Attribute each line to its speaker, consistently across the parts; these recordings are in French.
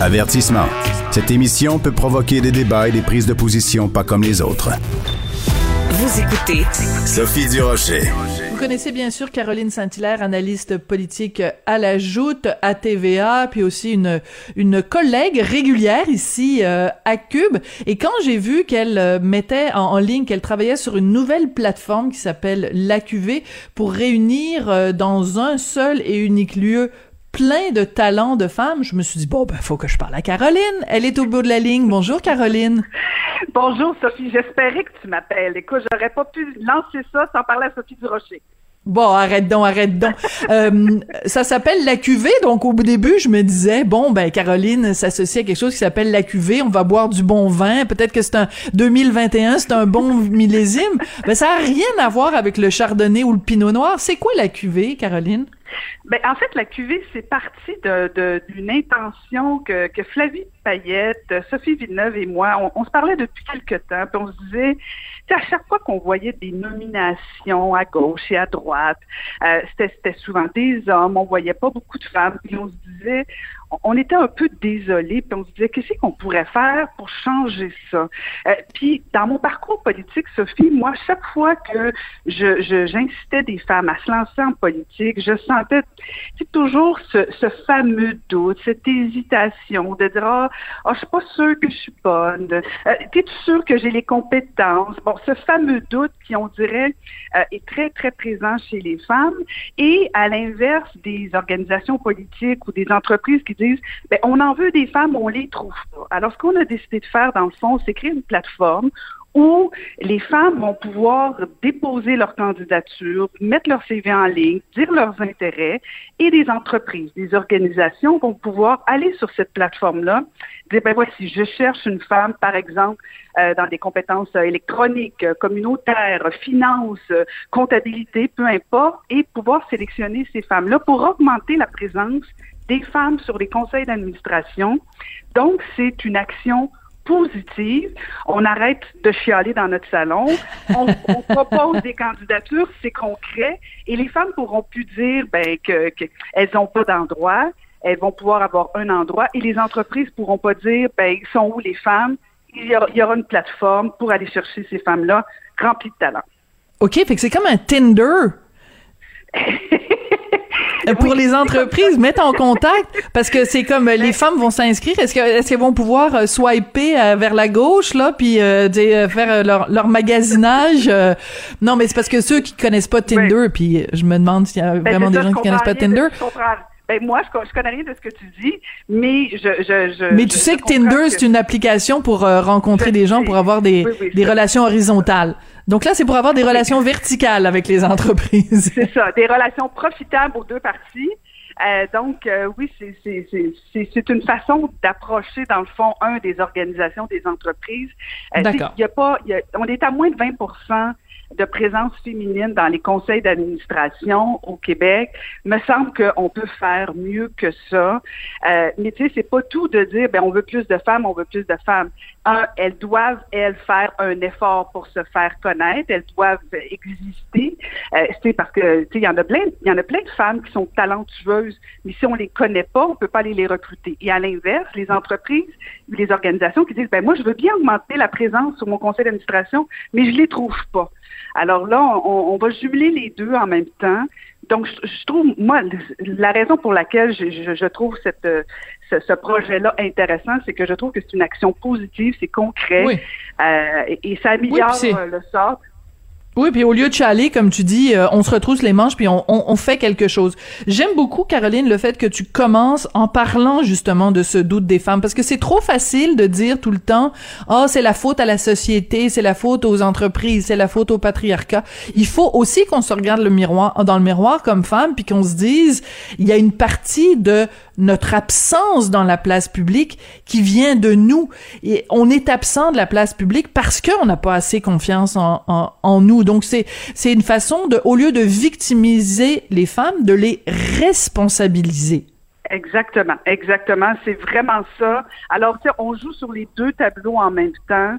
Speaker 1: Avertissement. Cette émission peut provoquer des débats et des prises de position pas comme les autres.
Speaker 2: Vous écoutez
Speaker 1: Sophie Durocher.
Speaker 3: Vous connaissez bien sûr Caroline Saint-Hilaire, analyste politique à la Joute, à TVA, puis aussi une, une collègue régulière ici euh, à Cube. Et quand j'ai vu qu'elle euh, mettait en, en ligne, qu'elle travaillait sur une nouvelle plateforme qui s'appelle l'AQV pour réunir euh, dans un seul et unique lieu plein de talents de femmes, je me suis dit, bon, ben, faut que je parle à Caroline. Elle est au bout de la ligne. Bonjour, Caroline.
Speaker 4: Bonjour, Sophie. J'espérais que tu m'appelles. Écoute, j'aurais pas pu lancer ça sans parler à Sophie Durocher.
Speaker 3: Bon, arrête donc, arrête donc. euh, ça s'appelle la cuvée, donc au début, je me disais, bon, ben Caroline s'associe à quelque chose qui s'appelle la cuvée, on va boire du bon vin, peut-être que c'est un 2021, c'est un bon millésime, mais ça a rien à voir avec le chardonnay ou le pinot noir. C'est quoi la cuvée, Caroline?
Speaker 4: Ben, en fait, la cuvée, c'est parti de, d'une intention que, que Flavie Payette, Sophie Villeneuve et moi, on, on se parlait depuis quelque temps, puis on se disait, à chaque fois qu'on voyait des nominations à gauche et à droite, euh, c'était souvent des hommes, on voyait pas beaucoup de femmes, puis on se disait, on était un peu désolé, puis on se disait qu'est-ce qu'on pourrait faire pour changer ça? Euh, puis dans mon parcours politique, Sophie, moi, chaque fois que je, j'incitais des femmes à se lancer en politique, je sentais toujours ce, fameux doute, cette hésitation de dire ah, oh, je suis pas sûre que je suis bonne. Euh, T'es sûr que j'ai les compétences? Bon, ce fameux doute qui, on dirait, euh, est très très présent chez les femmes. Et à l'inverse des organisations politiques ou des entreprises qui disent ben, on en veut des femmes, on les trouve pas. Alors, ce qu'on a décidé de faire, dans le fond, c'est créer une plateforme où les femmes vont pouvoir déposer leur candidature, mettre leur CV en ligne, dire leurs intérêts, et des entreprises, des organisations vont pouvoir aller sur cette plateforme-là, dire, ben voici, je cherche une femme, par exemple, euh, dans des compétences électroniques, communautaires, finances, comptabilité, peu importe, et pouvoir sélectionner ces femmes-là pour augmenter la présence des femmes sur les conseils d'administration. Donc, c'est une action positive. On arrête de chialer dans notre salon. On, propose des candidatures, c'est concret, et les femmes pourront plus dire ben, qu'elles que n'ont pas d'endroit. Elles vont pouvoir avoir un endroit, et les entreprises pourront pas dire ben, ils sont où les femmes? Il y, aura, il y aura une plateforme pour aller chercher ces femmes-là remplies de talent.
Speaker 3: OK, fait que c'est comme un Tinder. pour les entreprises, mettre en contact parce que c'est comme les femmes vont s'inscrire. Est-ce est-ce qu'elles vont pouvoir euh, swiper euh, vers la gauche là, puis euh, faire leur, leur magasinage Non, mais c'est parce que ceux qui connaissent pas Tinder, puis je me demande s'il y a ben, vraiment des gens qui connaissent pas Tinder.
Speaker 4: Ben moi, je, connais rien de ce que tu dis, mais je... je, je
Speaker 3: mais tu sais que Tinder, c'est une application pour rencontrer des gens, pour avoir des, des relations horizontales. Donc là, c'est pour avoir des relations verticales avec les entreprises.
Speaker 4: C'est ça, des relations profitables aux deux parties. Euh, donc, euh, oui, c'est une façon d'approcher, dans le fond, un des organisations des entreprises.
Speaker 3: Euh, D'accord.
Speaker 4: Y a pas, y a, on est à moins de 20 de présence féminine dans les conseils d'administration au Québec. Me semble qu'on peut faire mieux que ça. Euh, mais tu sais, c'est pas tout de dire, ben on veut plus de femmes, on veut plus de femmes. Un, elles doivent elles faire un effort pour se faire connaître. Elles doivent exister. Euh, c'est parce que tu sais, il y en a plein, il y en a plein de femmes qui sont talentueuses, mais si on les connaît pas, on peut pas aller les recruter. Et à l'inverse, les entreprises, les organisations qui disent, ben moi je veux bien augmenter la présence sur mon conseil d'administration, mais je les trouve pas. Alors là, on, va jumeler les deux en même temps. Donc, je, trouve, moi, la raison pour laquelle je, trouve cette, ce, projet-là intéressant, c'est que je trouve que c'est une action positive, c'est concret, euh, et, ça améliore le sort.
Speaker 3: Oui, puis au lieu de chialer, comme tu dis, euh, on se retrousse les manches puis on, on, on fait quelque chose. J'aime beaucoup, Caroline, le fait que tu commences en parlant justement de ce doute des femmes, parce que c'est trop facile de dire tout le temps, oh, c'est la faute à la société, c'est la faute aux entreprises, c'est la faute au patriarcat. Il faut aussi qu'on se regarde le miroir, dans le miroir comme femme, puis qu'on se dise, il y a une partie de notre absence dans la place publique qui vient de nous. Et on est absent de la place publique parce qu'on n'a pas assez confiance en, en, en nous donc c'est c'est une façon de au lieu de victimiser les femmes, de les responsabiliser.
Speaker 4: Exactement, exactement. C'est vraiment ça. Alors, on joue sur les deux tableaux en même temps.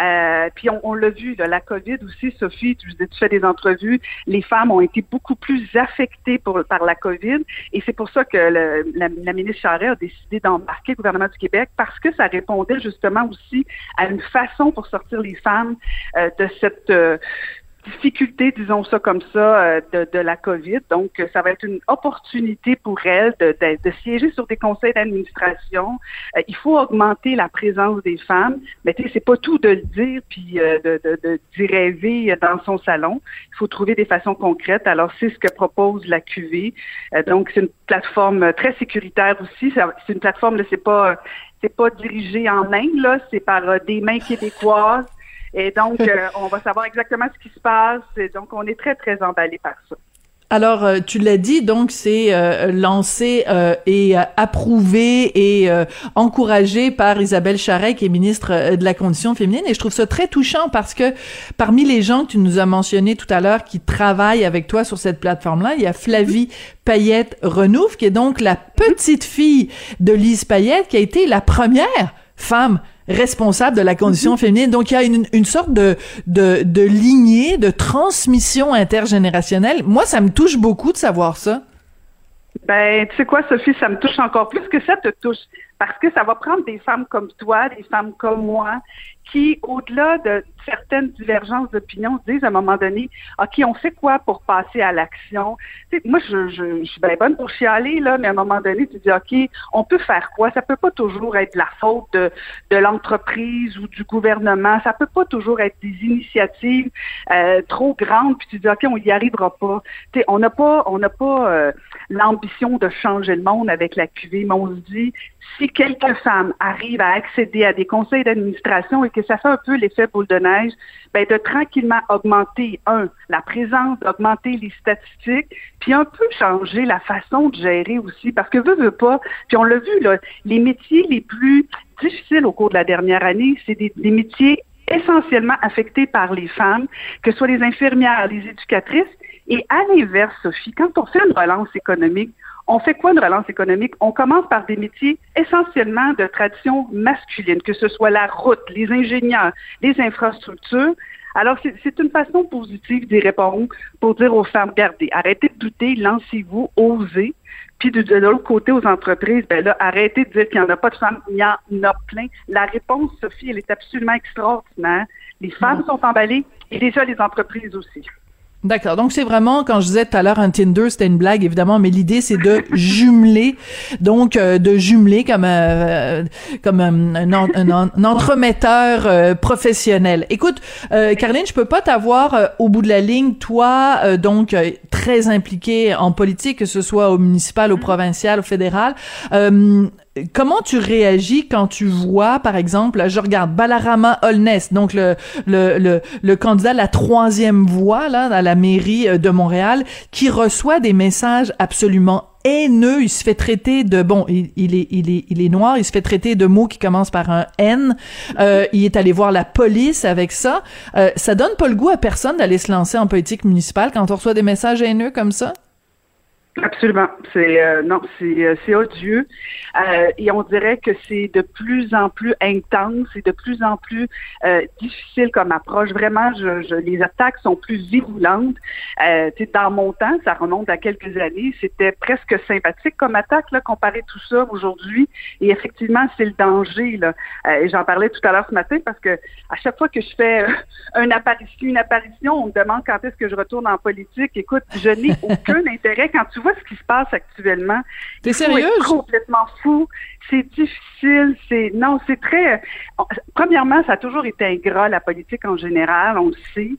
Speaker 4: Euh, puis on, l'a vu, la COVID aussi, Sophie, tu, fais des entrevues, les femmes ont été beaucoup plus affectées par la COVID. Et c'est pour ça que la, ministre Charest a décidé d'embarquer le gouvernement du Québec parce que ça répondait justement aussi à une façon pour sortir les femmes euh, de cette... Euh, difficulté, disons ça comme ça, euh, de, de, la COVID. Donc, ça va être une opportunité pour elle de, de, siéger sur des conseils d'administration. Euh, il faut augmenter la présence des femmes, mais tu sais, c'est pas tout de le dire puis euh, de, d'y rêver dans son salon. Il faut trouver des façons concrètes. Alors, c'est ce que propose la QV. donc, c'est une plateforme très sécuritaire aussi. C'est une plateforme, c'est pas c'est pas dirigé en Inde, là, c'est par des mains québécoises. Et donc, euh, on va savoir exactement ce qui se passe. Et donc, on est très, très emballé par ça.
Speaker 3: Alors, euh, tu l'as dit, donc c'est euh, lancé et approuvé et encouragé par Isabelle Charret, qui est ministre de la Condition féminine. Et je trouve ça très touchant parce que parmi les gens que tu nous as mentionnés tout à l'heure qui travaillent avec toi sur cette plateforme-là, il y a Flavie Payette Renouf, qui est donc la petite fille de Lise Payette, qui a été la première femme responsable de la condition mhm. féminine. Donc, il y a une, une sorte de, de, de lignée, de transmission intergénérationnelle. Moi, ça me touche beaucoup de savoir ça.
Speaker 4: Ben, tu sais quoi, Sophie, ça me touche encore plus que ça te touche. Parce que ça va prendre des femmes comme toi, des femmes comme moi, qui, au-delà de certaines divergences d'opinion, se disent à un moment donné, OK, on fait quoi pour passer à l'action? Moi, je, je, je, suis bien bonne pour chialer, là, mais à un moment donné, tu dis, OK, on peut faire quoi? Ça peut pas toujours être la faute de, de l'entreprise ou du gouvernement. Ça peut pas toujours être des initiatives euh, trop grandes, puis tu dis, OK, on y arrivera pas. sais, on n'a pas, on n'a pas euh, l'ambition de changer le monde avec la QV, mais on se dit, si quelques femmes arrivent à accéder à des conseils d'administration et que ça fait un peu l'effet boule de neige, ben de tranquillement augmenter, un, la présence, augmenter les statistiques, puis un peu changer la façon de gérer aussi, parce que veut, veut pas, puis on l'a vu, là, les métiers les plus difficiles au cours de la dernière année, c'est des, des métiers essentiellement affectés par les femmes, que ce soit les infirmières, les éducatrices, et à l'inverse, Sophie, quand on fait une relance économique, on fait quoi une relance économique? On commence par des métiers essentiellement de tradition masculine, que ce soit la route, les ingénieurs, les infrastructures. Alors, c'est une façon positive d'y répondre pour dire aux femmes, regardez, arrêtez de douter, lancez-vous, osez. Puis de, l'autre côté, aux entreprises, ben là, arrêtez de dire qu'il n'y en a pas de femmes, il y en a plein. La réponse, Sophie, elle est absolument extraordinaire. Les femmes mm. sont emballées et déjà les entreprises aussi.
Speaker 3: D'accord. Donc c'est vraiment quand je disais tout à l'heure un Tinder, c'était une blague évidemment, mais l'idée c'est de jumeler, donc euh, de jumeler comme euh, comme un, un, entremetteur euh, professionnel. Écoute, Caroline, je peux pas t'avoir au bout de la ligne, toi donc très impliquée en politique, que ce soit au municipal, au provincial, au fédéral comment tu réagis quand tu vois, par exemple, je regarde Balarama Holness, donc le, le, le, le candidat la troisième voie là, à la mairie euh, de Montréal, qui reçoit des messages absolument haineux, il se fait traiter de bon, il, il, est il est il est noir, il se fait traiter de mots qui commencent par un N. Euh, il est allé voir la police avec ça. Euh, ça donne pas le goût à personne d'aller se lancer en politique municipale quand on reçoit des messages haineux comme ça?
Speaker 4: Absolument. C'est euh, non, c'est euh, c'est odieux euh, et on dirait que c'est de plus en plus intense et de plus en plus euh, difficile comme approche. Vraiment, je, je, les attaques sont plus virulentes. Euh, dans mon temps, ça remonte à quelques années, c'était presque sympathique comme attaque là, comparé tout ça aujourd'hui. Et effectivement, c'est le danger là. et j'en parlais tout à l'heure ce matin parce que à chaque fois que je fais une apparition, une apparition, on me demande quand est-ce que je retourne en politique. Écoute, je n'ai aucun intérêt quand tu vois ce qui se passe actuellement.
Speaker 3: T'es sérieuse?
Speaker 4: complètement fou. C'est difficile. C'est non, c'est très. Premièrement, ça a toujours été ingrat la politique en général, on le sait,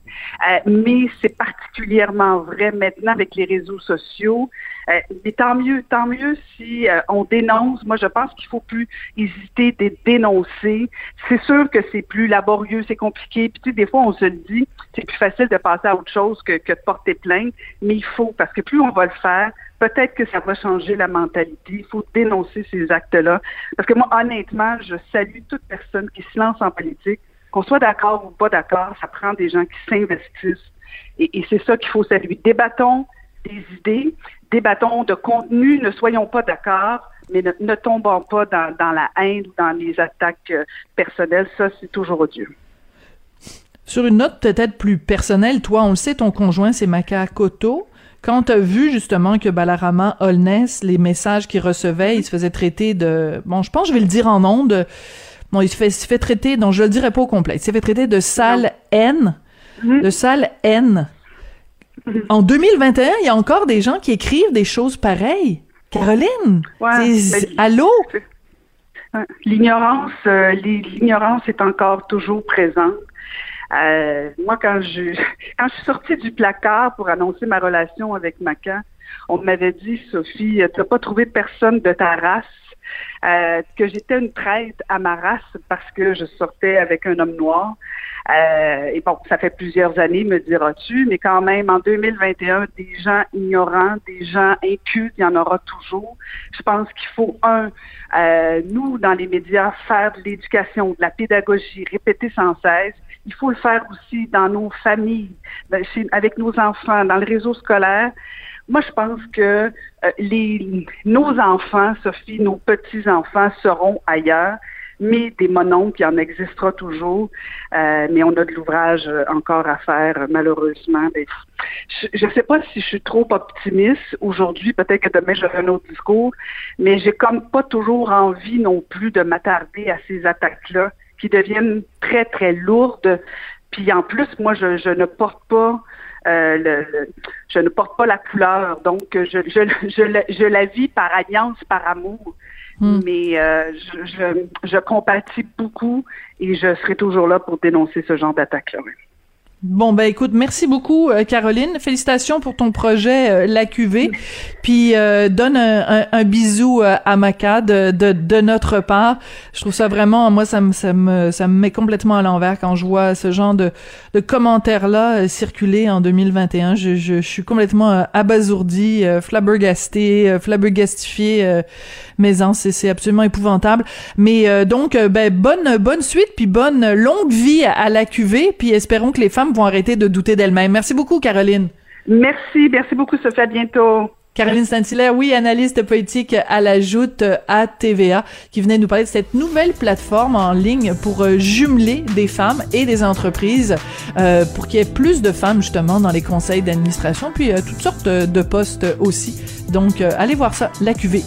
Speaker 4: euh, mais c'est particulièrement vrai maintenant avec les réseaux sociaux. Euh, mais tant mieux, tant mieux si euh, on dénonce. Moi, je pense qu'il faut plus hésiter de dénoncer. C'est sûr que c'est plus laborieux, c'est compliqué. Puis tu sais, des fois, on se le dit, c'est plus facile de passer à autre chose que, que de porter plainte. Mais il faut, parce que plus on va le faire, peut-être que ça va changer la mentalité. Il faut dénoncer ces actes-là. Parce que moi, honnêtement, je salue toute personne qui se lance en politique. Qu'on soit d'accord ou pas d'accord, ça prend des gens qui s'investissent. Et, c'est ça qu'il faut saluer. Débattons des idées, débattons de contenu, ne soyons pas d'accord, mais ne, tombons pas dans, dans, la haine ou dans les attaques euh, personnelles. Ça, c'est toujours odieux.
Speaker 3: Sur une note peut-être plus personnelle, toi, on le sait, ton conjoint, c'est Maka Koto. Quand tu as vu justement que Balarama Holness, les messages qu'il recevait, il se faisait traiter de... Bon, je pense je vais le dire en ondes. Bon, il se fait, se fait traiter, donc je le dirai pas au complet, il s'est fait traiter de sale haine, mhm. de sale haine. Mhm. En 2021, il y a encore des gens qui écrivent des choses pareilles. Caroline, ouais, allô?
Speaker 4: L'ignorance, euh, l'ignorance est encore toujours présente. Euh, moi, quand je quand je suis sortie du placard pour annoncer ma relation avec Macan, on m'avait dit, Sophie, tu n'as pas trouvé personne de ta race, euh, que j'étais une traite à ma race parce que je sortais avec un homme noir. Euh, et bon, ça fait plusieurs années, me diras-tu, mais quand même, en 2021, des gens ignorants, des gens incultes, il y en aura toujours. Je pense qu'il faut, un, euh, nous, dans les médias, faire de l'éducation, de la pédagogie, répéter sans cesse. Il faut le faire aussi dans nos familles, ben, avec nos enfants, dans le réseau scolaire. Moi, je pense que euh, les, nos enfants, Sophie, nos petits-enfants seront ailleurs mais des mononcles, il en existera toujours, euh, mais on a de l'ouvrage euh, encore à faire, malheureusement. je ne sais pas si je suis trop optimiste aujourd'hui, peut-être que demain j'aurai un autre discours, mais j'ai comme pas toujours envie non plus de m'attarder à ces attaques-là qui deviennent très, très lourdes. Puis en plus, moi, je, je ne porte pas euh, le, je ne porte pas la couleur, donc je, je, je, je la vis par alliance, par amour. Hmm. Mais euh, je, je, je, compatis beaucoup et je serai toujours là pour dénoncer ce genre d'attaque-là.
Speaker 3: Bon ben écoute, merci beaucoup euh, Caroline. Félicitations pour ton projet euh, La Cuvée. Puis euh, donne un, un, bisou à Maca de, de, de, notre part. Je trouve ça vraiment, moi ça me ça me ça me met complètement à l'envers quand je vois ce genre de, de commentaires là circuler en 2021. Je, je, je suis complètement abasourdi, flabbergasté, flabbergastifié. mais c'est absolument épouvantable. Mais donc ben bonne bonne suite puis bonne longue vie à, à La Cuvée. Puis espérons que les femmes vont arrêter de douter d'elles-mêmes. Merci beaucoup, Caroline.
Speaker 4: Merci, merci beaucoup, Sophie. À bientôt.
Speaker 3: Caroline Saint-Hilaire, oui, analyste politique à la Joute à TVA, qui venait nous parler de cette nouvelle plateforme en ligne pour euh, jumeler des femmes et des entreprises, euh, pour qu'il y ait plus de femmes justement dans les conseils d'administration, puis euh, toutes sortes de postes aussi. Donc, allez voir ça, la QV.